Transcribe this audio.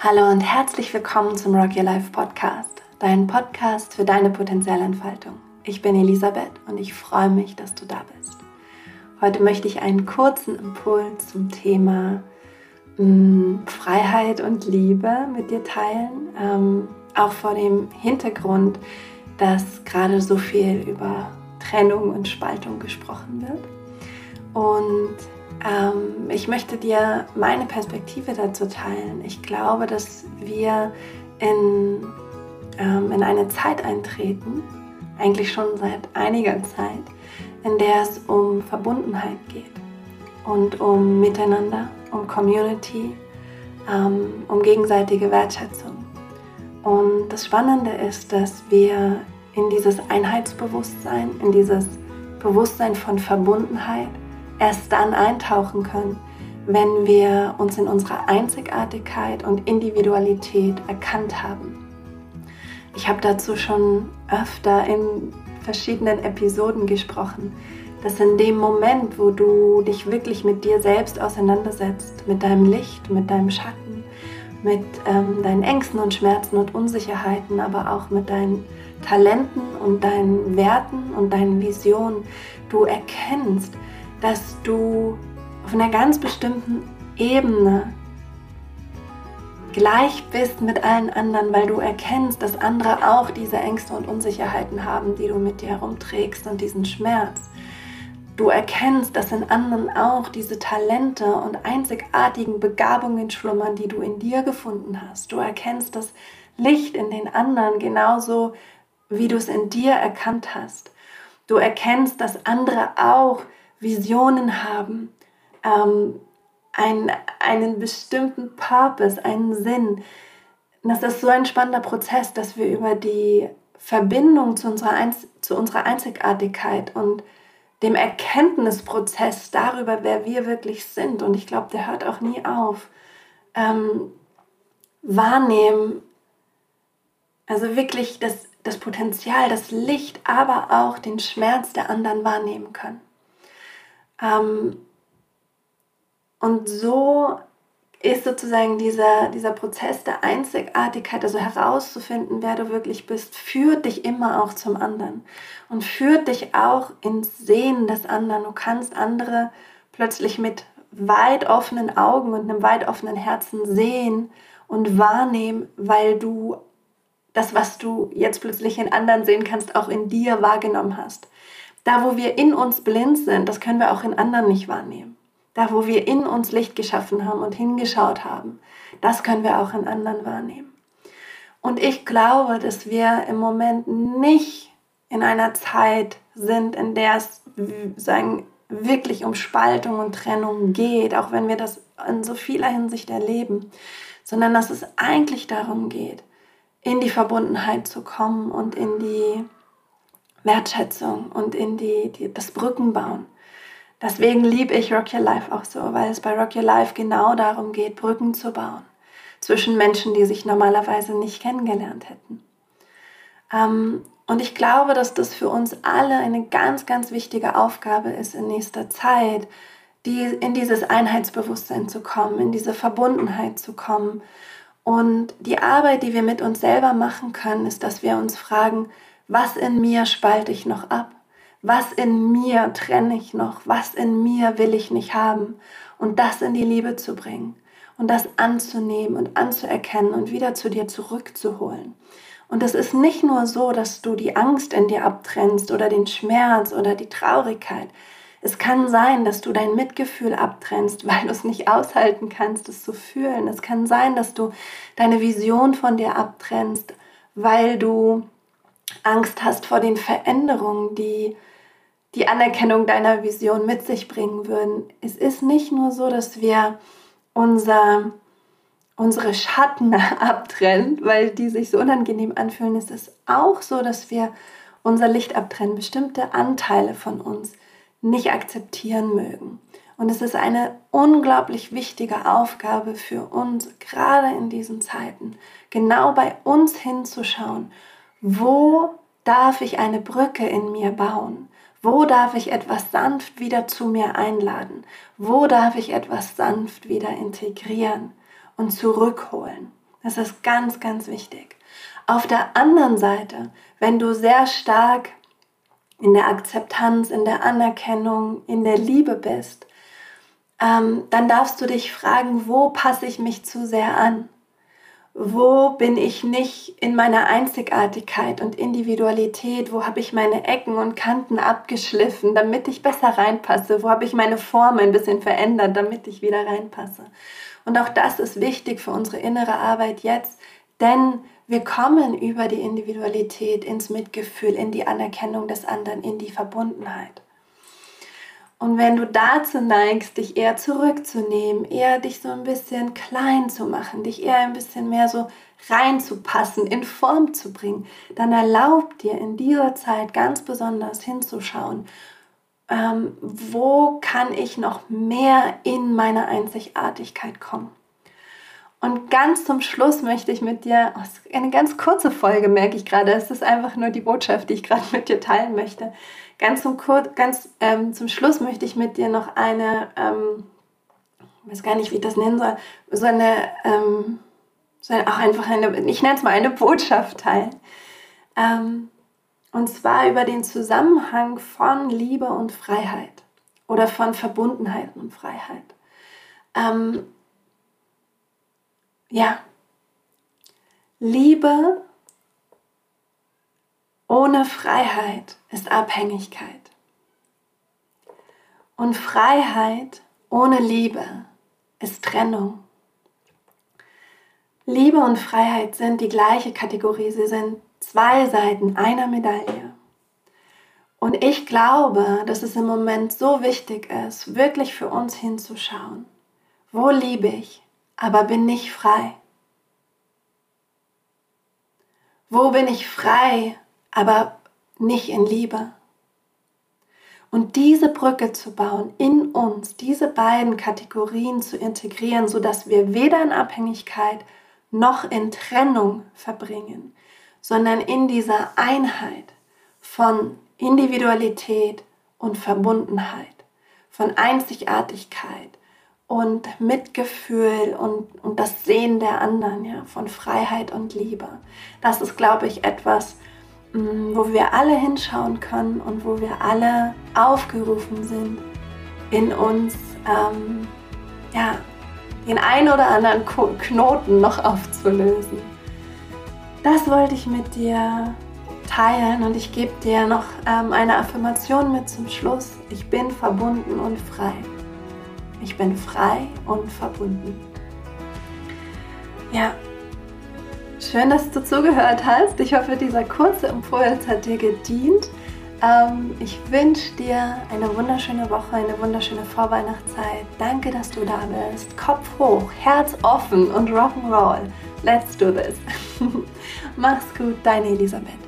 Hallo und herzlich willkommen zum Rock Your Life Podcast, dein Podcast für deine potenzielle Entfaltung. Ich bin Elisabeth und ich freue mich, dass du da bist. Heute möchte ich einen kurzen Impuls zum Thema mh, mm, Freiheit und Liebe mit dir teilen, ähm, auch vor dem Hintergrund, dass gerade so viel über Trennung und Spaltung gesprochen wird. Und ähm, ich möchte dir meine Perspektive dazu teilen. Ich glaube, dass wir in, ähm, in eine Zeit eintreten, eigentlich schon seit einiger Zeit, in der es um Verbundenheit geht und um Miteinander, um Community, ähm, um gegenseitige Wertschätzung. Und das Spannende ist, dass wir in dieses Einheitsbewusstsein, in dieses Bewusstsein von Verbundenheit, erst dann eintauchen können, wenn wir uns in unserer Einzigartigkeit und Individualität erkannt haben. Ich habe dazu schon öfter in verschiedenen Episoden gesprochen, dass in dem Moment, wo du dich wirklich mit dir selbst auseinandersetzt, mit deinem Licht, mit deinem Schatten, mit ähm, deinen Ängsten und Schmerzen und Unsicherheiten, aber auch mit deinen Talenten und deinen Werten und deinen Visionen, du erkennst, dass du auf einer ganz bestimmten Ebene gleich bist mit allen anderen, weil du erkennst, dass andere auch diese Ängste und Unsicherheiten haben, die du mit dir herumträgst und diesen Schmerz. Du erkennst, dass in anderen auch diese Talente und einzigartigen Begabungen schlummern, die du in dir gefunden hast. Du erkennst das Licht in den anderen genauso, wie du es in dir erkannt hast. Du erkennst, dass andere auch Visionen haben, ähm, ein, einen bestimmten Purpose, einen Sinn. das ist so ein spannender Prozess, dass wir über die Verbindung zu unserer, Einz zu unserer Einzigartigkeit und dem Erkenntnisprozess darüber, wer wir wirklich sind, und ich glaube, der hört auch nie auf, ähm, wahrnehmen, also wirklich das, das Potenzial, das Licht, aber auch den Schmerz der anderen wahrnehmen können. Ähm, und so ist sozusagen dieser, dieser Prozess der Einzigartigkeit, also herauszufinden, wer du wirklich bist, führt dich immer auch zum anderen und führt dich auch ins Sehen des anderen. Du kannst andere plötzlich mit weit offenen Augen und einem weit offenen Herzen sehen und wahrnehmen, weil du das, was du jetzt plötzlich in anderen sehen kannst, auch in dir wahrgenommen hast. Da, wo wir in uns blind sind, das können wir auch in anderen nicht wahrnehmen. Da, wo wir in uns Licht geschaffen haben und hingeschaut haben, das können wir auch in anderen wahrnehmen. Und ich glaube, dass wir im Moment nicht in einer Zeit sind, in der es sagen, wirklich um Spaltung und Trennung geht, auch wenn wir das in so vieler Hinsicht erleben, sondern dass es eigentlich darum geht, in die Verbundenheit zu kommen und in die Wertschätzung und in die, die, das Brückenbauen. Deswegen liebe ich Rock Your Life auch so, weil es bei Rock Your Life genau darum geht, Brücken zu bauen zwischen Menschen, die sich normalerweise nicht kennengelernt hätten. Ähm, und ich glaube, dass das für uns alle eine ganz, ganz wichtige Aufgabe ist in nächster Zeit, die, in dieses Einheitsbewusstsein zu kommen, in diese Verbundenheit zu kommen. Und die Arbeit, die wir mit uns selber machen können, ist, dass wir uns fragen, was in mir spalte ich noch ab? Was in mir trenne ich noch? Was in mir will ich nicht haben? Und das in die Liebe zu bringen und das anzunehmen und anzuerkennen und wieder zu dir zurückzuholen. Und es ist nicht nur so, dass du die Angst in dir abtrennst oder den Schmerz oder die Traurigkeit. Es kann sein, dass du dein Mitgefühl abtrennst, weil du es nicht aushalten kannst, es zu fühlen. Es kann sein, dass du deine Vision von dir abtrennst, weil du Angst hast vor den Veränderungen, die die Anerkennung deiner Vision mit sich bringen würden. Es ist nicht nur so, dass wir unser, unsere Schatten abtrennen, weil die sich so unangenehm anfühlen. Es ist auch so, dass wir unser Licht abtrennen, bestimmte Anteile von uns nicht akzeptieren mögen. Und es ist eine unglaublich wichtige Aufgabe für uns, gerade in diesen Zeiten, genau bei uns hinzuschauen wo darf ich eine Brücke in mir bauen? Wo darf ich etwas sanft wieder zu mir einladen? Wo darf ich etwas sanft wieder integrieren und zurückholen? Das ist ganz, ganz wichtig. Auf der anderen Seite, wenn du sehr stark in der Akzeptanz, in der Anerkennung, in der Liebe bist, ähm, dann darfst du dich fragen, wo passe ich mich zu sehr an? Wo bin ich nicht in meiner Einzigartigkeit und Individualität? Wo habe ich meine Ecken und Kanten abgeschliffen, damit ich besser reinpasse? Wo habe ich meine Form ein bisschen verändert, damit ich wieder reinpasse? Und auch das ist wichtig für unsere innere Arbeit jetzt, denn wir kommen über die Individualität ins Mitgefühl, in die Anerkennung des anderen, in die Verbundenheit. Und wenn du dazu neigst, dich eher zurückzunehmen, eher dich so ein bisschen klein zu machen, dich eher ein bisschen mehr so reinzupassen, in Form zu bringen, dann erlaub dir in dieser Zeit ganz besonders hinzuschauen, ähm, wo kann ich noch mehr in meine Einzigartigkeit kommen. Und ganz zum Schluss möchte ich mit dir, oh, eine ganz kurze Folge merke ich gerade, es ist einfach nur die Botschaft, die ich gerade mit dir teilen möchte. Ganz zum, ganz, ähm, zum Schluss möchte ich mit dir noch eine, ähm, ich weiß gar nicht, wie ich das nennen soll, so eine, ähm, so eine auch einfach eine, ich nenne es mal eine Botschaft teilen. Ähm, und zwar über den Zusammenhang von Liebe und Freiheit oder von Verbundenheit und Freiheit. Ja, Liebe ohne Freiheit ist Abhängigkeit. Und Freiheit ohne Liebe ist Trennung. Liebe und Freiheit sind die gleiche Kategorie. Sie sind zwei Seiten einer Medaille. Und ich glaube, dass es im Moment so wichtig ist, wirklich für uns hinzuschauen. Wo liebe ich, aber bin nicht frei? Wo bin ich frei, aber nicht in Liebe? Und diese Brücke zu bauen in uns, diese beiden Kategorien zu integrieren, sodass wir weder in Abhängigkeit noch in Trennung verbringen, sondern in dieser Einheit von Individualität und Verbundenheit, von Einzigartigkeit und Mitgefühl und, und das Sehen der anderen, ja, von Freiheit und Liebe. Das ist, glaube ich, etwas, mm, wo wir alle hinschauen können und wo wir alle aufgerufen sind, in uns ähm, ja, den einen oder anderen Knoten noch aufzulösen. Das wollte ich mit dir teilen und ich gebe dir noch ähm, eine Affirmation mit zum Schluss. Ich bin verbunden und frei. Ich bin frei und verbunden. Ja, schön, dass du zugehört hast. Ich hoffe, dieser kurze Impuls hat dir gedient. Ähm, ich wünsche dir eine wunderschöne Woche, eine wunderschöne Vorweihnachtszeit. Danke, dass du da bist. Kopf hoch, Herz offen und Rock'n'Roll. Let's do this. Mach's gut, deine Elisabeth.